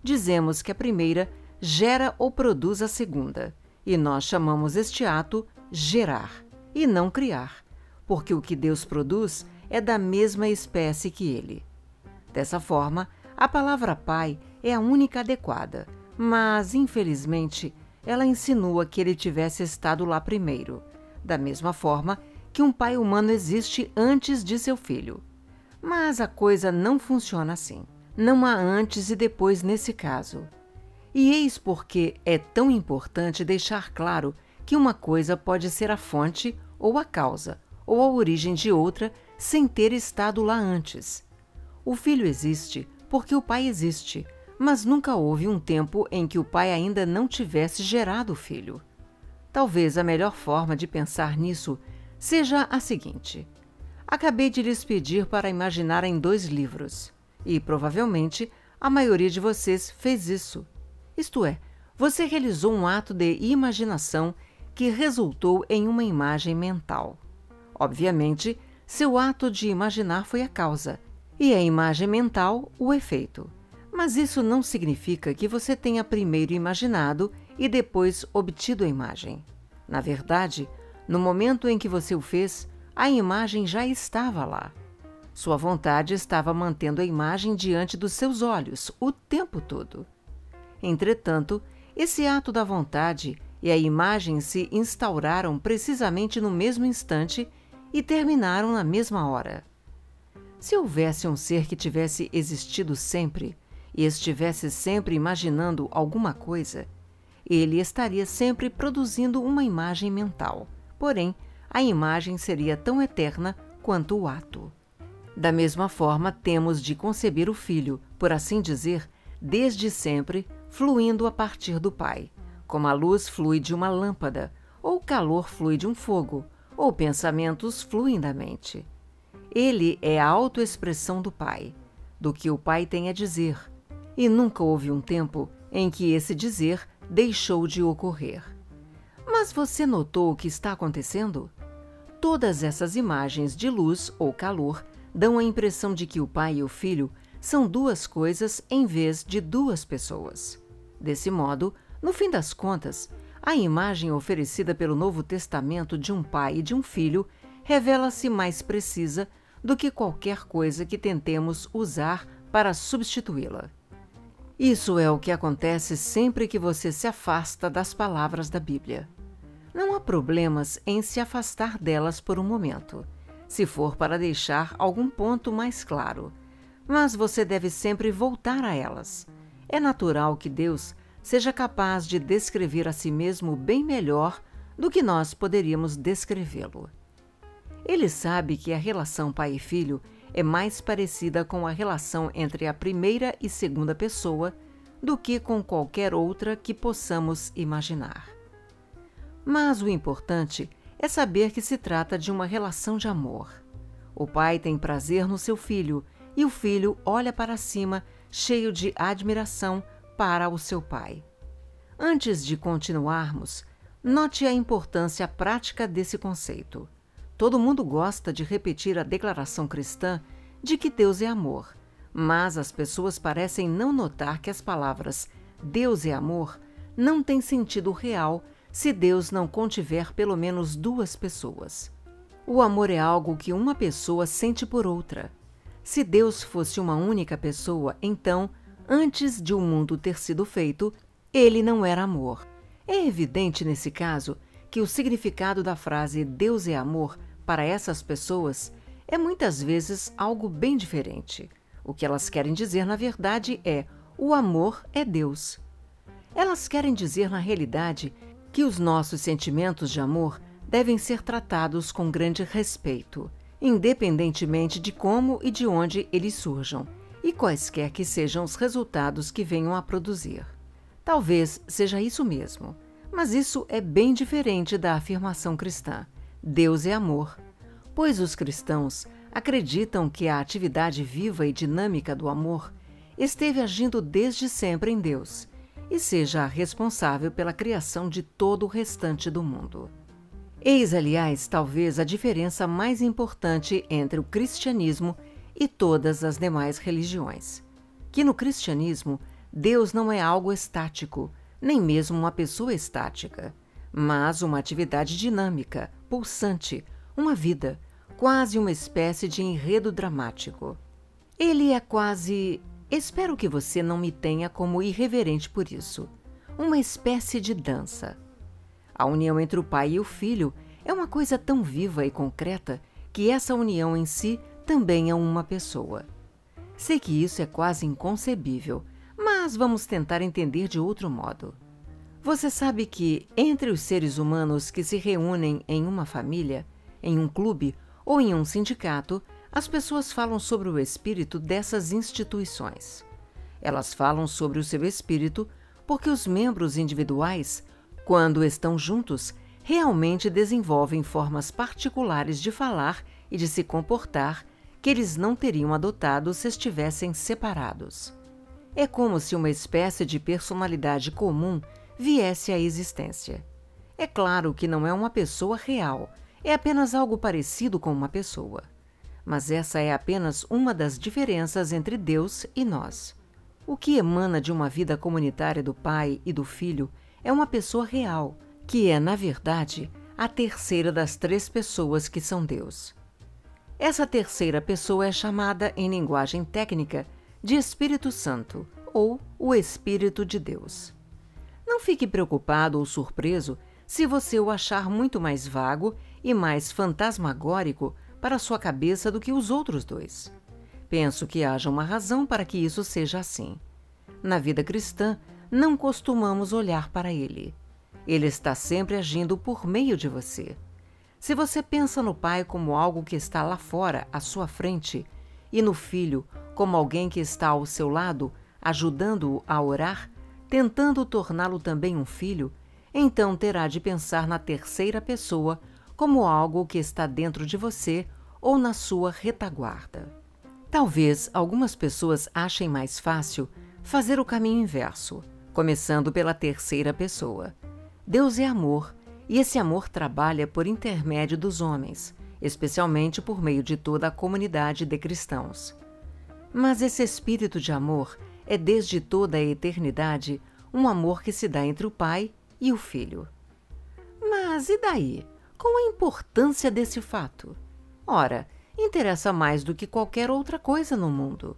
Dizemos que a primeira gera ou produz a segunda, e nós chamamos este ato gerar e não criar, porque o que Deus produz é da mesma espécie que ele. Dessa forma, a palavra pai é a única adequada, mas, infelizmente, ela insinua que ele tivesse estado lá primeiro, da mesma forma que um pai humano existe antes de seu filho. Mas a coisa não funciona assim. Não há antes e depois nesse caso. E eis porque é tão importante deixar claro que uma coisa pode ser a fonte ou a causa, ou a origem de outra sem ter estado lá antes. O filho existe porque o pai existe, mas nunca houve um tempo em que o pai ainda não tivesse gerado o filho. Talvez a melhor forma de pensar nisso seja a seguinte: acabei de lhes pedir para imaginarem dois livros, e provavelmente a maioria de vocês fez isso. Isto é, você realizou um ato de imaginação que resultou em uma imagem mental. Obviamente, seu ato de imaginar foi a causa e a imagem mental o efeito. Mas isso não significa que você tenha primeiro imaginado e depois obtido a imagem. Na verdade, no momento em que você o fez, a imagem já estava lá. Sua vontade estava mantendo a imagem diante dos seus olhos o tempo todo. Entretanto, esse ato da vontade e a imagem se instauraram precisamente no mesmo instante e terminaram na mesma hora. Se houvesse um ser que tivesse existido sempre e estivesse sempre imaginando alguma coisa, ele estaria sempre produzindo uma imagem mental. Porém, a imagem seria tão eterna quanto o ato. Da mesma forma, temos de conceber o filho, por assim dizer, desde sempre, fluindo a partir do Pai, como a luz flui de uma lâmpada, ou o calor flui de um fogo, ou pensamentos fluem da mente. Ele é a autoexpressão do Pai, do que o Pai tem a dizer, e nunca houve um tempo em que esse dizer deixou de ocorrer. Mas você notou o que está acontecendo? Todas essas imagens de luz ou calor dão a impressão de que o pai e o filho são duas coisas em vez de duas pessoas. Desse modo, no fim das contas, a imagem oferecida pelo Novo Testamento de um pai e de um filho revela-se mais precisa do que qualquer coisa que tentemos usar para substituí-la. Isso é o que acontece sempre que você se afasta das palavras da Bíblia. Não há problemas em se afastar delas por um momento, se for para deixar algum ponto mais claro, mas você deve sempre voltar a elas. É natural que Deus seja capaz de descrever a si mesmo bem melhor do que nós poderíamos descrevê-lo. Ele sabe que a relação pai e filho é mais parecida com a relação entre a primeira e segunda pessoa do que com qualquer outra que possamos imaginar. Mas o importante é saber que se trata de uma relação de amor. O pai tem prazer no seu filho e o filho olha para cima, cheio de admiração para o seu pai. Antes de continuarmos, note a importância prática desse conceito. Todo mundo gosta de repetir a declaração cristã de que Deus é amor, mas as pessoas parecem não notar que as palavras Deus é amor não têm sentido real se Deus não contiver pelo menos duas pessoas. O amor é algo que uma pessoa sente por outra. Se Deus fosse uma única pessoa, então, antes de o mundo ter sido feito, ele não era amor. É evidente nesse caso que o significado da frase Deus é amor para essas pessoas é muitas vezes algo bem diferente. O que elas querem dizer, na verdade, é: o amor é Deus. Elas querem dizer, na realidade, que os nossos sentimentos de amor devem ser tratados com grande respeito, independentemente de como e de onde eles surjam, e quaisquer que sejam os resultados que venham a produzir. Talvez seja isso mesmo, mas isso é bem diferente da afirmação cristã. Deus é amor, pois os cristãos acreditam que a atividade viva e dinâmica do amor esteve agindo desde sempre em Deus e seja responsável pela criação de todo o restante do mundo. Eis, aliás, talvez a diferença mais importante entre o cristianismo e todas as demais religiões. Que no cristianismo, Deus não é algo estático, nem mesmo uma pessoa estática mas uma atividade dinâmica, pulsante, uma vida, quase uma espécie de enredo dramático. Ele é quase. Espero que você não me tenha como irreverente por isso. Uma espécie de dança. A união entre o pai e o filho é uma coisa tão viva e concreta que essa união em si também é uma pessoa. Sei que isso é quase inconcebível, mas vamos tentar entender de outro modo. Você sabe que, entre os seres humanos que se reúnem em uma família, em um clube ou em um sindicato, as pessoas falam sobre o espírito dessas instituições. Elas falam sobre o seu espírito porque os membros individuais, quando estão juntos, realmente desenvolvem formas particulares de falar e de se comportar que eles não teriam adotado se estivessem separados. É como se uma espécie de personalidade comum viesse à existência. É claro que não é uma pessoa real, é apenas algo parecido com uma pessoa. Mas essa é apenas uma das diferenças entre Deus e nós. O que emana de uma vida comunitária do Pai e do Filho é uma pessoa real, que é, na verdade, a terceira das três pessoas que são Deus. Essa terceira pessoa é chamada, em linguagem técnica, de Espírito Santo ou o Espírito de Deus. Não fique preocupado ou surpreso se você o achar muito mais vago e mais fantasmagórico para sua cabeça do que os outros dois. Penso que haja uma razão para que isso seja assim. Na vida cristã, não costumamos olhar para ele. Ele está sempre agindo por meio de você. Se você pensa no Pai como algo que está lá fora, à sua frente, e no Filho como alguém que está ao seu lado, ajudando-o a orar, tentando torná-lo também um filho, então terá de pensar na terceira pessoa como algo que está dentro de você ou na sua retaguarda. Talvez algumas pessoas achem mais fácil fazer o caminho inverso, começando pela terceira pessoa. Deus é amor e esse amor trabalha por intermédio dos homens, especialmente por meio de toda a comunidade de cristãos. Mas esse espírito de amor é desde toda a eternidade um amor que se dá entre o Pai e o Filho. Mas e daí? Qual a importância desse fato? Ora, interessa mais do que qualquer outra coisa no mundo.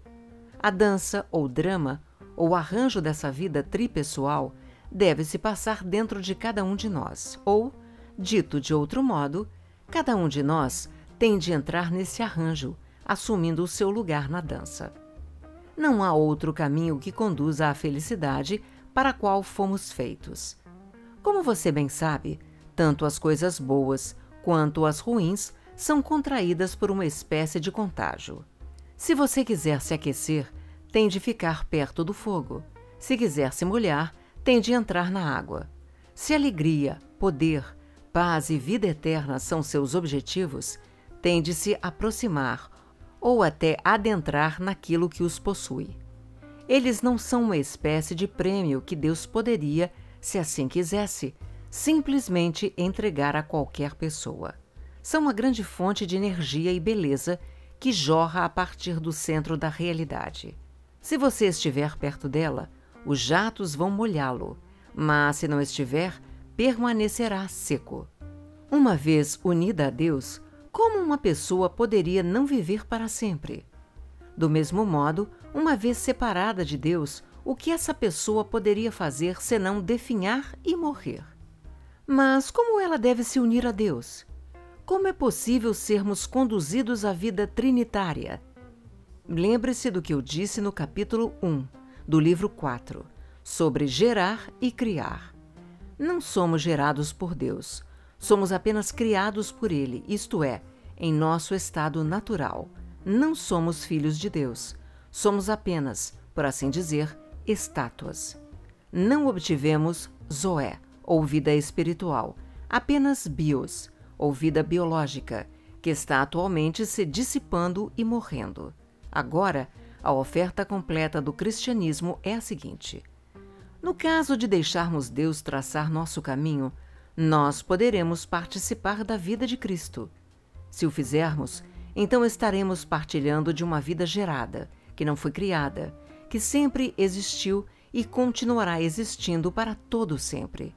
A dança ou drama, ou arranjo dessa vida tripessoal, deve se passar dentro de cada um de nós, ou, dito de outro modo, cada um de nós tem de entrar nesse arranjo, assumindo o seu lugar na dança. Não há outro caminho que conduza à felicidade para a qual fomos feitos. Como você bem sabe, tanto as coisas boas quanto as ruins são contraídas por uma espécie de contágio. Se você quiser se aquecer, tem de ficar perto do fogo. Se quiser se molhar, tem de entrar na água. Se alegria, poder, paz e vida eterna são seus objetivos, tem de se aproximar ou até adentrar naquilo que os possui. Eles não são uma espécie de prêmio que Deus poderia, se assim quisesse, simplesmente entregar a qualquer pessoa. São uma grande fonte de energia e beleza que jorra a partir do centro da realidade. Se você estiver perto dela, os jatos vão molhá-lo, mas se não estiver, permanecerá seco. Uma vez unida a Deus, como uma pessoa poderia não viver para sempre? Do mesmo modo, uma vez separada de Deus, o que essa pessoa poderia fazer senão definhar e morrer? Mas como ela deve se unir a Deus? Como é possível sermos conduzidos à vida trinitária? Lembre-se do que eu disse no capítulo 1 do livro 4, sobre gerar e criar. Não somos gerados por Deus, somos apenas criados por Ele, isto é, em nosso estado natural. Não somos filhos de Deus, somos apenas, por assim dizer, estátuas. Não obtivemos Zoé, ou vida espiritual, apenas bios, ou vida biológica, que está atualmente se dissipando e morrendo. Agora, a oferta completa do cristianismo é a seguinte: no caso de deixarmos Deus traçar nosso caminho, nós poderemos participar da vida de Cristo. Se o fizermos, então estaremos partilhando de uma vida gerada, que não foi criada, que sempre existiu e continuará existindo para todo sempre.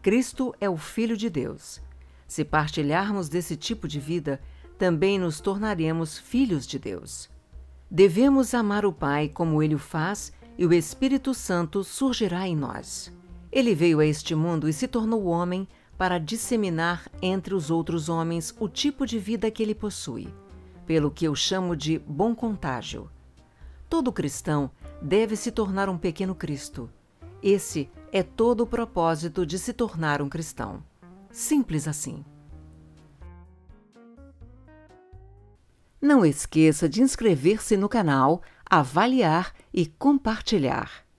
Cristo é o Filho de Deus. Se partilharmos desse tipo de vida, também nos tornaremos filhos de Deus. Devemos amar o Pai como ele o faz e o Espírito Santo surgirá em nós. Ele veio a este mundo e se tornou homem para disseminar entre os outros homens o tipo de vida que ele possui, pelo que eu chamo de bom contágio. Todo cristão deve se tornar um pequeno Cristo. Esse é todo o propósito de se tornar um cristão. Simples assim. Não esqueça de inscrever-se no canal, avaliar e compartilhar.